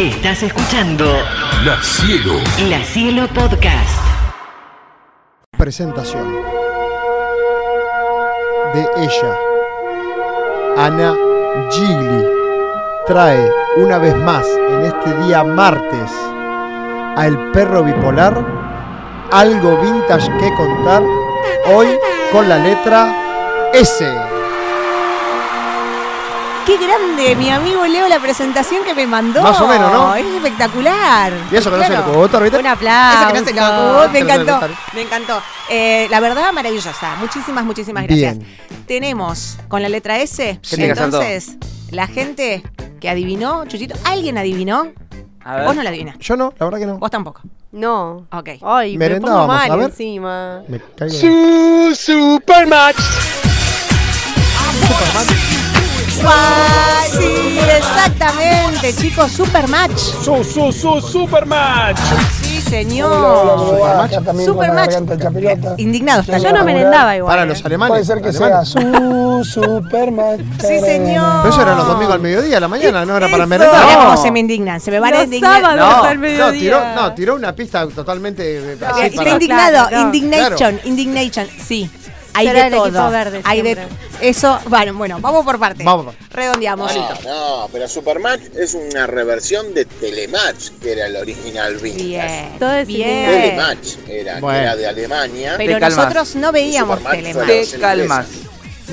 Estás escuchando La Cielo. La Cielo Podcast. presentación de ella. Ana Gigli trae una vez más en este día martes a El Perro Bipolar algo vintage que contar hoy con la letra S. Qué grande, mi amigo Leo, la presentación que me mandó. Más o menos, ¿no? Es espectacular. Y eso que no se Claro. lo ¿viste? Un aplauso. Eso que no se lo. Me encantó. Me encantó. Eh, la verdad, maravillosa. Muchísimas, muchísimas gracias. Bien. Tenemos con la letra S. Entonces, la gente que adivinó, Chuchito, ¿alguien adivinó? A ver. Vos no la adivinaste. Yo no, la verdad que no. Vos tampoco. No. Ok. Ay, me pongo mal a ver. encima. Me caigo. Guay, Sí, exactamente, chicos. Supermatch. Su, su, su, Supermatch. Sí, señor. Supermatch. Indignado está. Yo no merendaba igual. Para eh. los alemanes. Puede ser que alemanes. sea su Superman. Sí, señor. Pero eso era los domingos al mediodía, a la mañana, no era para merendar. No. cómo se me indignan. Se me van a indignar. No, al no, mediodía. tiró, no, tiró una pista totalmente eh, Eh, así Está para- indignado, Claro, no. indignation, indignation, sí. Hay Será de el todo. equipo verde Hay de. Eso, bueno, bueno, vamos por partes. Vamos por- Redondeamos. No, pero Supermatch es una reversión de Telematch, que era el original vintage. Bien. Todo es bien. Telematch era, que Bueno. era de Alemania. Pero nosotros no veíamos Telematch. Te calmas.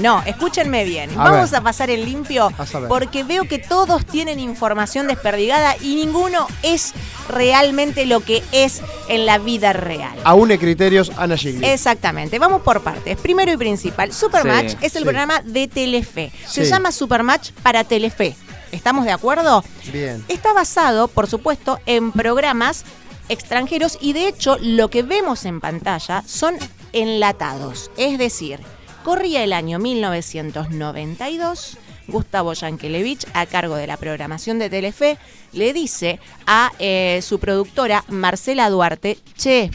No, escúchenme bien. A Vamos ver. a pasar en limpio A porque veo que todos tienen información desperdigada y ninguno es realmente lo que es en la vida real. Aúne criterios Ana Gigli. Exactamente, vamos por partes. Primero y principal, Supermatch Sí, es el sí. programa de Telefe. Se Sí. llama Supermatch para Telefe. ¿Estamos de acuerdo? Bien. Está basado, por supuesto, en programas extranjeros y de hecho lo que vemos en pantalla son enlatados. Es decir, corría el año 1992. Gustavo Yankelevich, a cargo de la programación de Telefe, le dice a eh, su productora Marcela Duarte, che,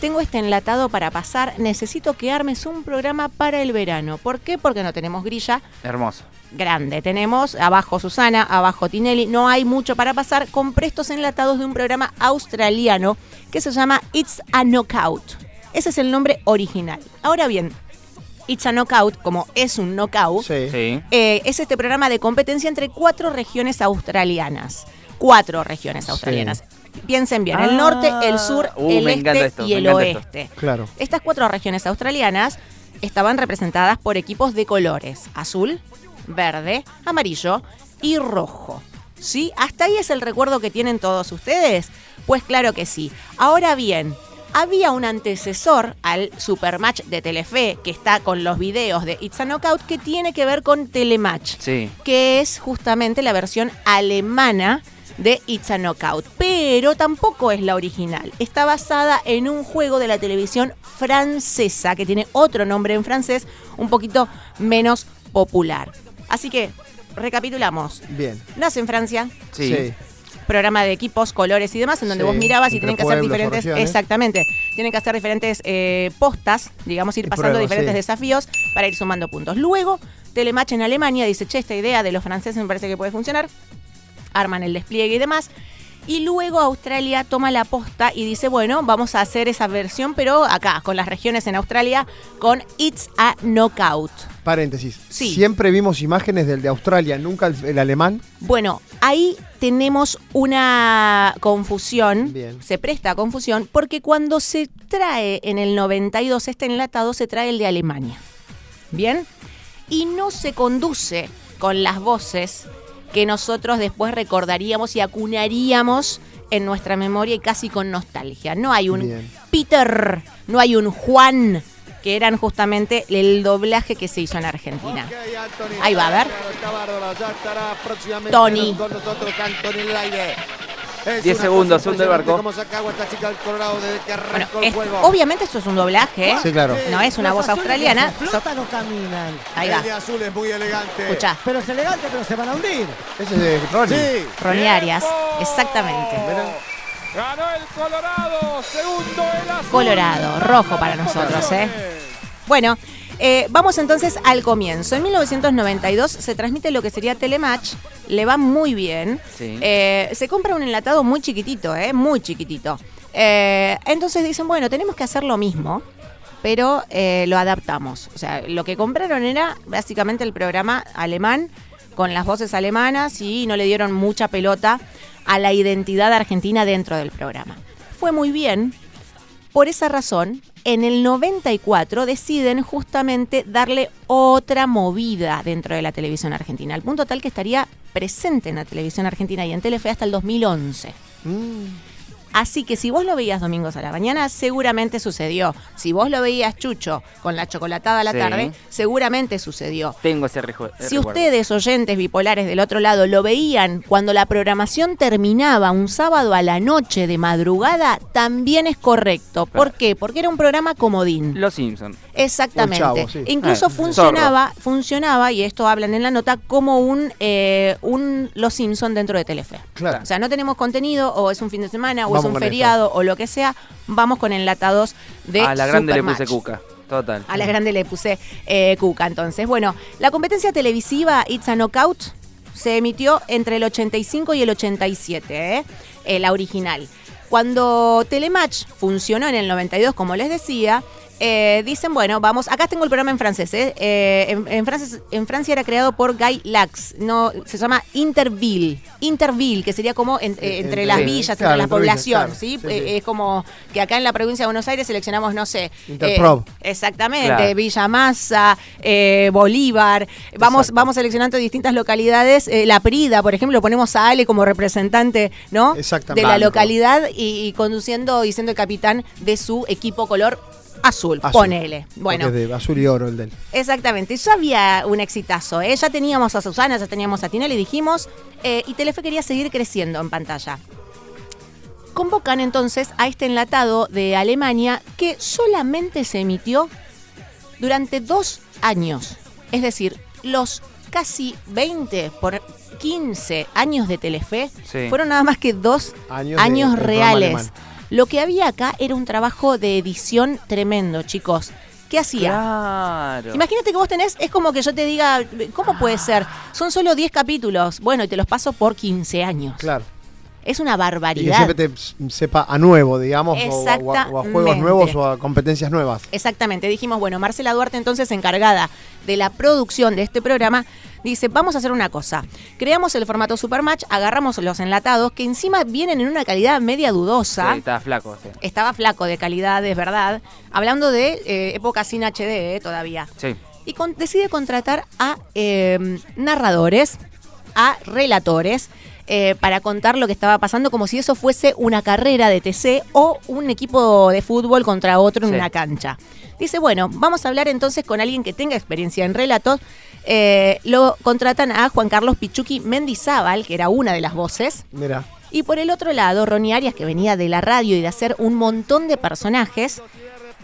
tengo este enlatado para pasar, necesito que armes un programa para el verano. ¿Por qué? Porque no tenemos grilla, Hermoso. grande. Tenemos abajo Susana, abajo Tinelli. No hay mucho para pasar con prestos enlatados de un programa australiano que se llama It's a Knockout. Ese es el nombre original. Ahora bien, It's a Knockout, como es un knockout, Sí. Sí. eh, es este programa de competencia entre cuatro regiones australianas. Cuatro regiones australianas. Piensen bien, el Ah. norte, el sur, Uh, el este esto, y el esto. oeste. Claro. Estas cuatro regiones australianas estaban representadas por equipos de colores azul, verde, amarillo y rojo. ¿Sí? ¿Hasta ahí es el recuerdo que tienen todos ustedes? Pues claro que sí. Ahora bien, había un antecesor al Supermatch de Telefe que está con los videos de It's a Knockout que tiene que ver con Telematch Sí. que es justamente la versión alemana de It's a Knockout, pero tampoco es la original. Está basada en un juego de la televisión francesa que tiene otro nombre en francés, un poquito menos popular. Así que, recapitulamos. Bien. Nace en Francia, Sí. Programa de equipos, colores y demás, en donde Sí, vos mirabas y tienen que hacer diferentes, exactamente, tienen que hacer diferentes eh, postas, digamos, ir Y pasando pruebas, diferentes sí. desafíos para ir sumando puntos. Luego, Telematch en Alemania dice, che, esta idea de los franceses me parece que puede funcionar, arman el despliegue y demás. Y luego Australia toma la posta y dice, bueno, vamos a hacer esa versión, pero acá, con las regiones en Australia, con It's a Knockout. Paréntesis. Sí. Siempre vimos imágenes del de Australia, nunca el, el alemán. Bueno, ahí tenemos una confusión, Bien. se presta a confusión, porque cuando se trae en el 92 este enlatado, se trae el de Alemania. ¿Bien? Y no se conduce con las voces que nosotros después recordaríamos y acunaríamos en nuestra memoria y casi con nostalgia. No hay un Bien. Peter, no hay un Juan, que eran justamente el doblaje que se hizo en Argentina. Ahí va, a ver. Tony. Con nosotros, Anthony en el aire. Es 10 una segundos, barco. chica del Bueno, es- juego. obviamente esto es un doblaje, ¿eh? Sí, claro. No es una voz australiana. No caminan. ahí El va, de azul es muy elegante. escuchá. Pero es elegante, pero se van a hundir. Ese es de Ronnie. Sí. Ronnie Arias, exactamente. Ganó el Colorado. Segundo el azul. Colorado, rojo para nosotros, ¿eh? Bueno, Eh, vamos entonces al comienzo. En 1992 se transmite lo que sería Telematch, le va muy bien. Sí. Eh, se compra un enlatado muy chiquitito, ¿eh? Muy chiquitito. Eh, entonces dicen, bueno, tenemos que hacer lo mismo, pero eh, lo adaptamos. O sea, lo que compraron era básicamente el programa alemán con las voces alemanas y no le dieron mucha pelota a la identidad argentina dentro del programa. Fue muy bien. Por esa razón, en el 94 deciden justamente darle otra movida dentro de la televisión argentina, al punto tal que estaría presente en la televisión argentina y en Telefe hasta el 2011. Así que si vos lo veías domingos a la mañana, seguramente sucedió. Si vos lo veías Chucho con la chocolatada a la Sí. tarde, seguramente sucedió. Tengo ese reju- Si recuerdo. ustedes, oyentes bipolares del otro lado, lo veían cuando la programación terminaba un sábado a la noche de madrugada, también es correcto. ¿Por Claro. qué? Porque era un programa comodín. Los Simpsons. Exactamente. Chavo, sí. Incluso Eh, funcionaba, funcionaba, y esto hablan en la nota, como un, eh, un Los Simpson dentro de Telefe. Claro. O sea, no tenemos contenido, o es un fin de semana, o Vamos un feriado, o lo que sea, vamos con enlatados de a la grande le puse cuca. Total. A la grande le puse eh, Cuca. Entonces, bueno, la competencia televisiva It's a Knockout se emitió entre el 85 y el 87, ¿eh? Eh, la original. Cuando Telematch funcionó en el 92, como les decía, eh, dicen, bueno, vamos, acá tengo el programa en francés, ¿eh? Eh, en, en Francia, en Francia era creado por Guy Lax, no, se llama Interville, Interville, que sería como en- entre las villas, claro, entre la población, claro. ¿sí? Sí, sí. Es como que acá en la provincia de Buenos Aires seleccionamos, no sé, Interprob. exactamente, Claro. Villa Massa, Bolívar. Vamos, Exacto. vamos seleccionando distintas localidades. La Prida, por ejemplo, ponemos a Ale como representante, ¿no? Exactamente. De la localidad y, y conduciendo y siendo el capitán de su equipo color azul. Azul. Ponele. Bueno, es de azul y oro el del. exactamente. Ya había un exitazo, ¿eh? Ya teníamos a Susana, ya teníamos a Tinelli, dijimos. eh, y Telefe quería seguir creciendo en pantalla. Convocan entonces a este enlatado de Alemania que solamente se emitió durante dos años. Es decir, los casi 20 por 15 años de Telefe Sí. fueron nada más que dos Años de- reales. Lo que había acá era un trabajo de edición tremendo, chicos. ¿Qué hacía? Claro. Imagínate que vos tenés, es como que yo te diga, ¿cómo puede ser? Son solo 10 capítulos. Bueno, y te los paso por 15 años. Claro. Es una Y que barbaridad. siempre te sepa a nuevo, digamos, o a- o a, o a juegos Exactamente. nuevos o a competencias nuevas. Exactamente, dijimos, bueno, Marcela Duarte entonces encargada de la producción de este programa, dice, vamos a hacer una cosa, creamos el formato Supermatch, agarramos los enlatados que encima vienen en una calidad media dudosa. Sí, estaba flaco. sí. Estaba flaco de calidad, es verdad. Hablando de eh, época sin HD eh, todavía. Sí. Y con- decide contratar a eh, narradores, a relatores, eh, para contar lo que estaba pasando como si eso fuese una carrera de TC o un equipo de fútbol contra otro en Sí. una cancha. Dice, bueno, vamos a hablar entonces con alguien que tenga experiencia en relatos. Eh, lo contratan a Juan Carlos Pichuqui Mendizábal, que era una de las voces. Mira. Y por el otro lado, Ronnie Arias, que venía de la radio y de hacer un montón de personajes,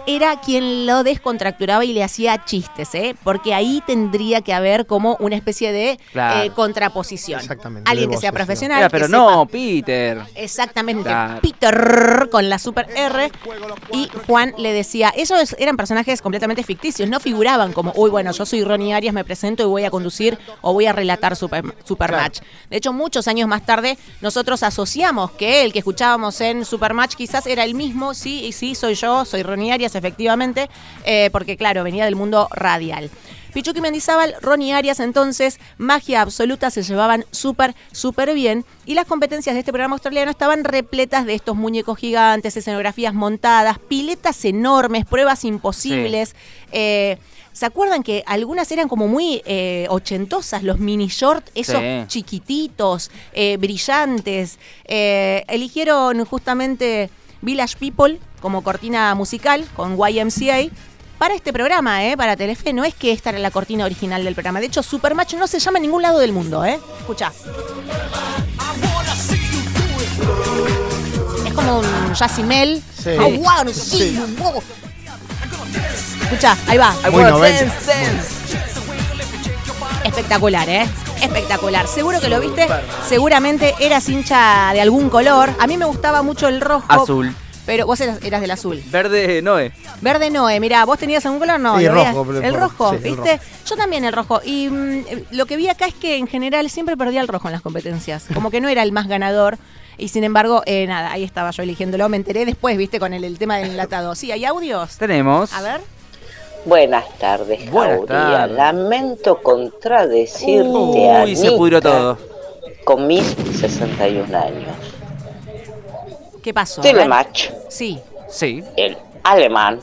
era quien lo descontracturaba y le hacía chistes, ¿eh? Porque ahí tendría que haber como una especie de Claro. eh, contraposición. Exactamente, Alguien que sea profesional. Que pero sepa- no, Peter. Exactamente. Claro. Peter con la super R. Y Juan le decía, ellos eran personajes completamente ficticios, no figuraban como, uy, bueno, yo soy Ronnie Arias, me presento y voy a conducir o voy a relatar Super, Supermatch. De hecho, muchos años más tarde, nosotros asociamos que el que escuchábamos en Supermatch quizás era el mismo, sí, y sí, soy yo, soy Ronnie Arias, efectivamente, eh, porque claro, venía del mundo radial. Pichuqui Mendizábal, Ronnie Arias, entonces, magia absoluta, se llevaban súper, súper bien. Y las competencias de este programa australiano estaban repletas de estos muñecos gigantes, escenografías montadas, piletas enormes, pruebas imposibles. Eh, ¿Se acuerdan que algunas eran como muy eh, ochentosas, los mini short, esos Sí. chiquititos, eh, brillantes? Eligieron justamente Village People como cortina musical con YMCA. Para este programa, ¿eh? para Telefe, no es que esta era la cortina original del programa. De hecho, Supermatch no se llama en ningún lado del mundo, ¿eh? Escucha. Es como un Yacimel. Sí. Move. Escucha, ahí va. Muy wanna 90. Espectacular, ¿eh? Espectacular. Seguro que lo viste. Seguramente eras hincha de algún color. A mí me gustaba mucho el rojo. Azul. Pero vos eras, eras del azul. Verde Noé. Verde Noé, mirá, ¿vos tenías algún color? No, Sí, veías. rojo, El por- rojo, sí, el ¿viste? rojo. Yo también el rojo. Y mm, lo que vi acá es que en general siempre perdía el rojo en las competencias. Como que no era el más ganador. Y sin embargo, eh, nada, ahí estaba yo eligiéndolo. Me enteré después, ¿viste? Con el, el tema del enlatado. Sí, hay audios. Tenemos. A ver. Buenas tardes, Buenas tardes. Lamento contradecirte, Uy, se Anita, pudrió todo. Con mis 61 años. ¿Qué pasó? Telematch, Sí. Sí. el alemán,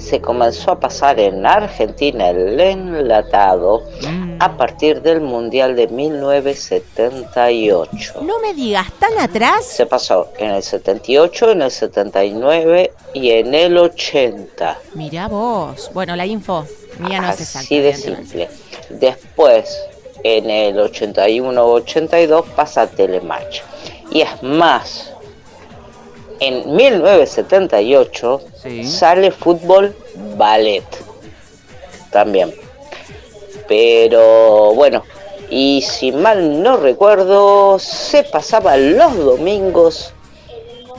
se comenzó a pasar en Argentina el enlatado Mm. a partir del Mundial de 1978. No me digas, ¿tan atrás? Se pasó en el 78, en el 79 y en el 80. Mirá vos. Bueno, la info mía no es exacta. Así de simple. Después, en el 81-82 pasa Telematch. Y es más, en 1978 Sí. sale fútbol ballet. También. Pero bueno, y si mal no recuerdo, se pasaba los domingos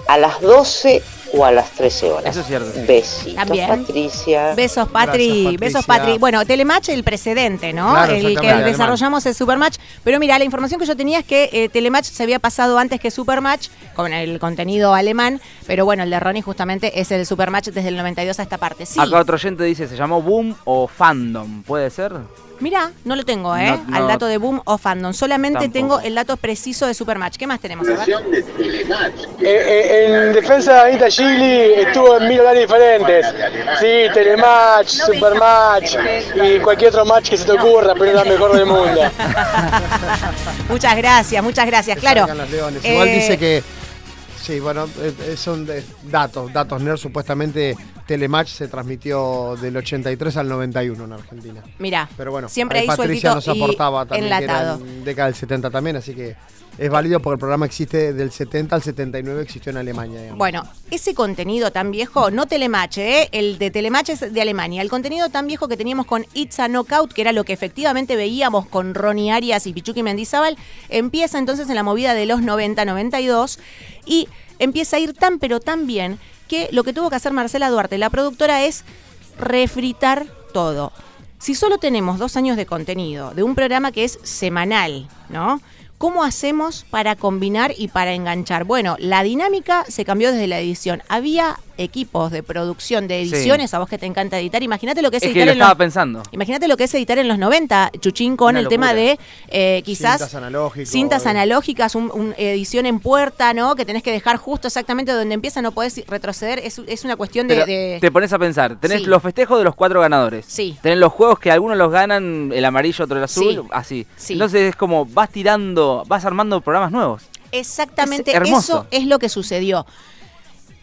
a las 12 o a las 13 horas. Eso es cierto. Besitos, También. Patricia. Besos, Patri. Gracias, Besos. Patri. Bueno, Telematch, el precedente, ¿no? Claro, el que desarrollamos el Supermatch. Pero mira, la información que yo tenía es que eh, Telematch se había pasado antes que Supermatch con el contenido alemán. Pero bueno, el de Ronnie justamente es el Supermatch desde el 92 a esta parte. Sí. Acá otro oyente dice, ¿se llamó Boom o Fandom? ¿Puede ser? Mira, no lo tengo, ¿eh? No, Al dato de Boom o Fandom. Solamente Tampoco. tengo el dato preciso de Supermatch. ¿Qué más tenemos? A ver. Eh, eh, en defensa de Anita Gigli estuvo en mil horarios diferentes. Sí, Telematch, Supermatch y cualquier otro match que se te ocurra, pero es la mejor del mundo. muchas gracias, muchas gracias. Claro. Igual eh, dice que. Sí, bueno, son datos, datos nerd. Supuestamente Telematch se transmitió del 83 al 91 en Argentina. Mira, Pero bueno, siempre ahí Patricia nos aportaba también que era enlatado. en década del 70 también, así que es válido porque el programa existe del 70 al 79, existió en Alemania. digamos. Bueno, ese contenido tan viejo, no Telematch, ¿eh? el de Telematch es de Alemania. El contenido tan viejo que teníamos con It's a Knockout, que era lo que efectivamente veíamos con Ronnie Arias y Pichuki Mendizábal, empieza entonces en la movida de los 90-92 y empieza a ir tan pero tan bien que lo que tuvo que hacer Marcela Duarte, la productora, es refritar todo. Si solo tenemos dos años de contenido de un programa que es semanal, ¿no? ¿Cómo hacemos para combinar y para enganchar? Bueno, la dinámica se cambió desde la edición. Había equipos de producción de Sí. ediciones, a vos que te encanta editar. Imagínate lo que es, Es que editar lo en estaba los, pensando. Imagínate lo que es editar en los 90, Chuchín, con Una el tema de eh, quizás Cintas analógicas. cintas analógicas, un, un edición en puerta, ¿no? Que tenés que dejar justo exactamente donde empieza, no podés retroceder. Es, es una cuestión de, te pones a pensar, tenés Sí. los festejos de los cuatro ganadores. Sí. Tenés los juegos que algunos los ganan el amarillo, otro el azul, Sí. así. Sí. Entonces es como vas tirando, vas armando programas nuevos. Exactamente Es hermoso. eso es lo que sucedió.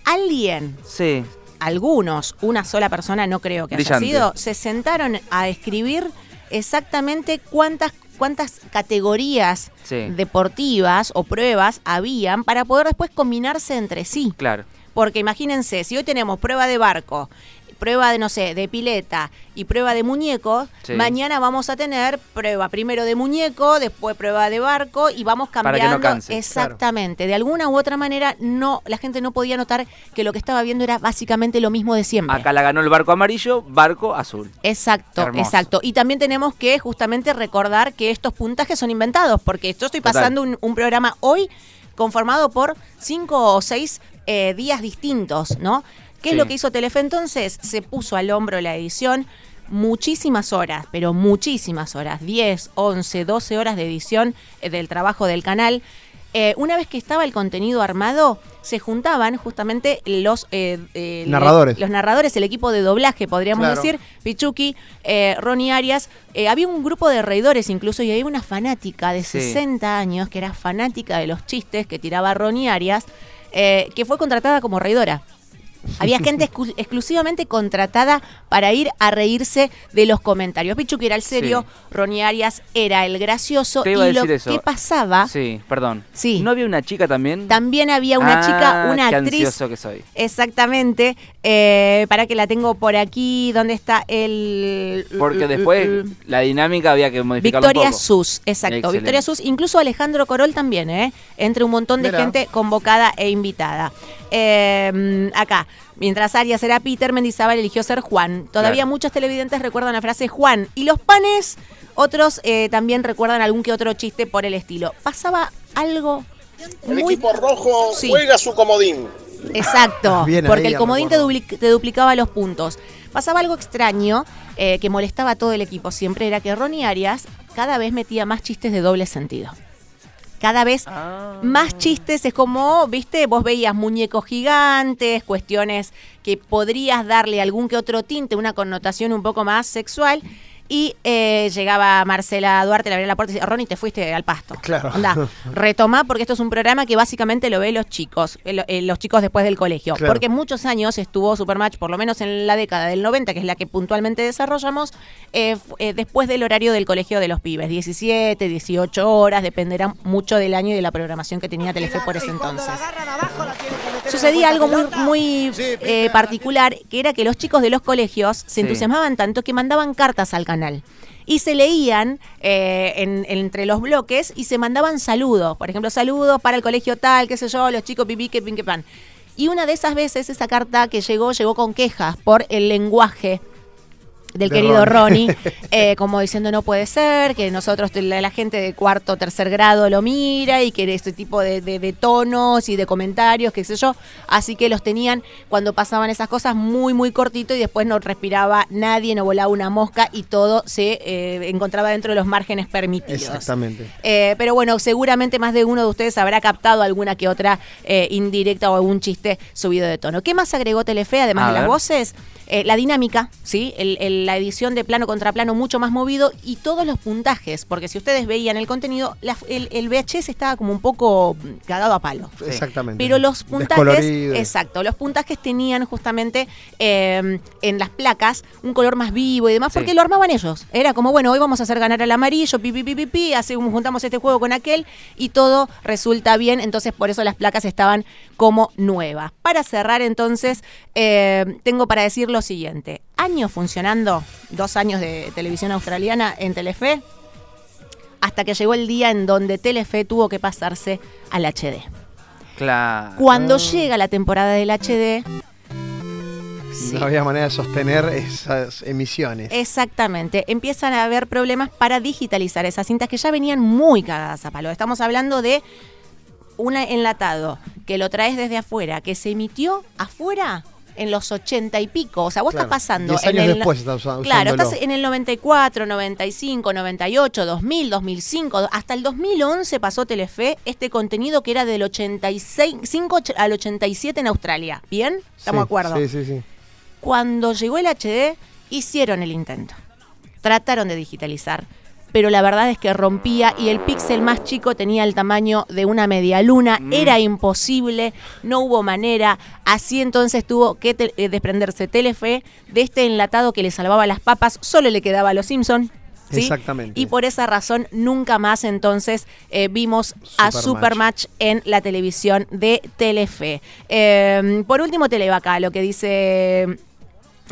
Alguien Sí. algunos, una sola persona no creo que Brillante. haya sido, se sentaron a escribir exactamente cuántas cuántas categorías Sí. deportivas o pruebas habían para poder después combinarse entre sí. Claro. Porque imagínense, si hoy tenemos prueba de barco, prueba de, no sé, de pileta y prueba de muñeco, Sí. mañana vamos a tener prueba primero de muñeco, después prueba de barco y vamos Para que no cambiando. canse, Exactamente. De alguna u otra manera, no, la gente no podía notar que lo que estaba viendo era básicamente lo mismo de siempre. Acá la ganó el barco amarillo, barco azul. Exacto, Hermoso. exacto. Y también tenemos que justamente recordar que estos puntajes son inventados, porque yo estoy pasando un, un programa hoy conformado por cinco o seis eh, días distintos, ¿no? ¿Qué Sí. es lo que hizo Telefe entonces? Se puso al hombro la edición. Muchísimas horas, pero muchísimas horas, 10, 11, 12 horas de edición eh, del trabajo del canal. Eh, una vez que estaba el contenido armado, se juntaban justamente los eh, Narradores. los narradores, el equipo de doblaje, podríamos Claro. decir, Pichuki, Ronnie Arias. Había un grupo de reidores incluso y había una fanática de Sí. 60 años que era fanática de los chistes que tiraba Ronnie Arias, que fue contratada como reidora. Había gente exclusivamente contratada para ir a reírse de los comentarios. Pichuki era el serio, Sí. Ronnie Arias era el gracioso. Te iba a y lo eso. que pasaba, Sí, perdón. Sí. ¿No había una chica también? también había una Ah, chica, una qué actriz que soy. Exactamente. Eh, para que la tengo por aquí. ¿Dónde está el. Porque después la dinámica había que modificarla Victoria un poco. Sus, exacto. Excelente. Victoria Sus, incluso Alejandro Corol también, ¿eh? Entre un montón de Mira. gente convocada e invitada. Eh, acá, mientras Arias era Peter, Mendizábal eligió ser Juan. Todavía Claro. muchos televidentes recuerdan la frase Juan. Y los panes, otros eh, también recuerdan algún que otro chiste por el estilo. Pasaba algo El muy... equipo rojo Sí. juega su comodín. Exacto, Bien porque ahí, el comodín te, recuerdo. dupli- te duplicaba los puntos. Pasaba algo extraño eh, que molestaba a todo el equipo siempre, era que Ronnie Arias cada vez metía más chistes de doble sentido. Cada vez Ah. más chistes, es como, viste, vos veías muñecos gigantes, cuestiones que podrías darle algún que otro tinte, una connotación un poco más sexual. Y eh, llegaba Marcela Duarte, le abría la puerta y decía, Ronnie, te fuiste al pasto. Claro. Anda, retoma porque esto es un programa que básicamente lo ven los chicos, eh, eh, los chicos después del colegio. Claro. Porque muchos años estuvo Supermatch, por lo menos en la década del 90, que es la que puntualmente desarrollamos, eh, eh, después del horario del colegio de los pibes. 17, 18 horas, dependerá mucho del año y de la programación que tenía Telefe por ese entonces. Sucedía algo muy, muy eh, particular, que era que los chicos de los colegios se Sí. entusiasmaban tanto que mandaban cartas al canal. Y se leían eh, en- entre los bloques y se mandaban saludos. Por ejemplo, saludos para el colegio tal, qué sé yo, los chicos pipí, que pin, pan. Y una de esas veces, esa carta que llegó, llegó con quejas por el lenguaje del De querido Ronnie. Ronnie, eh, como diciendo no puede ser, que nosotros, la, la gente de cuarto o tercer grado lo mira y que este tipo de, de- de tonos y de comentarios, qué sé yo, así que los tenían cuando pasaban esas cosas muy, muy cortito y después no respiraba nadie, no volaba una mosca y todo se eh, encontraba dentro de los márgenes permitidos. Exactamente. Eh, pero bueno, seguramente más de uno de ustedes habrá captado alguna que otra eh, indirecta o algún chiste subido de tono. ¿Qué más agregó Telefe, además A de las voces? Eh, la dinámica, ¿sí? El- el- la edición de plano contra plano mucho más movido y todos los puntajes, porque si ustedes veían el contenido, la- el, el VHS estaba como un poco mm, cagado a palo. Exactamente. Pero los puntajes, exacto, los puntajes tenían justamente eh, en las placas un color más vivo y demás, Sí. porque lo armaban ellos. Era como, bueno, hoy vamos a hacer ganar al amarillo, pi, pi, pi, pi, pi, juntamos este juego con aquel y todo resulta bien, entonces por eso las placas estaban como nuevas. Para cerrar entonces, eh, tengo para decir lo siguiente. Años funcionando, dos años de televisión australiana en Telefe, hasta que llegó el día en donde Telefe tuvo que pasarse al HD. Claro. Cuando llega la temporada del HD, sí, No había manera de sostener esas emisiones. exactamente, empiezan a haber problemas para digitalizar esas cintas que ya venían muy cagadas a palo. Estamos hablando de un enlatado que lo traes desde afuera, que se emitió afuera en los ochenta y pico. O sea, vos Claro, estás pasando. diez en años el, después estás usa- Claro, usándolo. estás en el 94, 95, 98, 2000, 2005, hasta el 2011 pasó Telefe este contenido que era del 85 al 87 en Australia. ¿Bien? ¿Estamos de Sí, acuerdo? Sí, sí, sí. Cuando llegó el HD, hicieron el intento. Trataron de digitalizar, pero la verdad es que rompía y el píxel más chico tenía el tamaño de una media luna. Era imposible, no hubo manera. Así entonces tuvo que te- eh, desprenderse Telefe de este enlatado que le salvaba las papas. Solo le quedaba a los Simpson. ¿sí? Exactamente. Y por esa razón nunca más entonces eh, vimos a Supermatch. Supermatch en la televisión de Telefe. Eh, por último, Televaca, lo que dice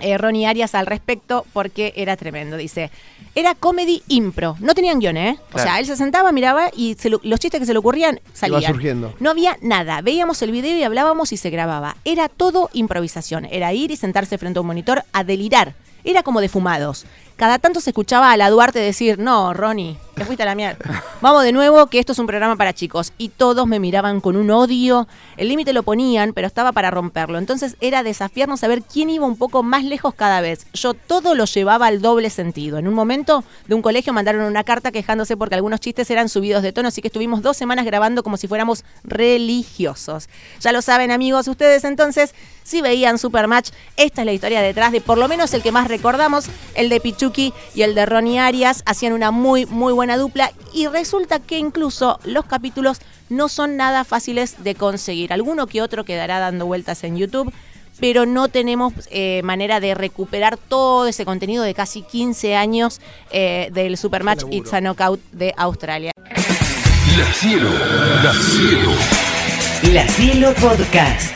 eh, Ronnie Arias al respecto, porque era tremendo. Dice, era comedy impro. No tenían guion, ¿eh? O sea, él se sentaba, miraba y se lo- los chistes que se le ocurrían salían. surgiendo. No había nada. Veíamos el video y hablábamos y se grababa. Era todo improvisación. Era ir y sentarse frente a un monitor a delirar. Era como de fumados. Cada tanto se escuchaba a la Duarte decir, no, Ronnie, te fuiste a la mierda. Vamos de nuevo, que esto es un programa para chicos. Y todos me miraban con un odio. El límite lo ponían, pero estaba para romperlo. Entonces era desafiarnos a ver quién iba un poco más lejos cada vez. Yo todo lo llevaba al doble sentido. En un momento de un colegio mandaron una carta quejándose porque algunos chistes eran subidos de tono, así que estuvimos dos semanas grabando como si fuéramos religiosos. Ya lo saben amigos, ustedes entonces, si veían Supermatch, esta es la historia detrás de por lo menos el que más recordamos, el de Y el de Ronnie Arias, hacían una muy, muy buena dupla y resulta que incluso los capítulos no son nada fáciles de conseguir. Alguno que otro quedará dando vueltas en YouTube. Pero no tenemos eh, manera de recuperar todo ese contenido de casi 15 años eh, del Supermatch It's a Knockout de Australia. La Cielo Podcast.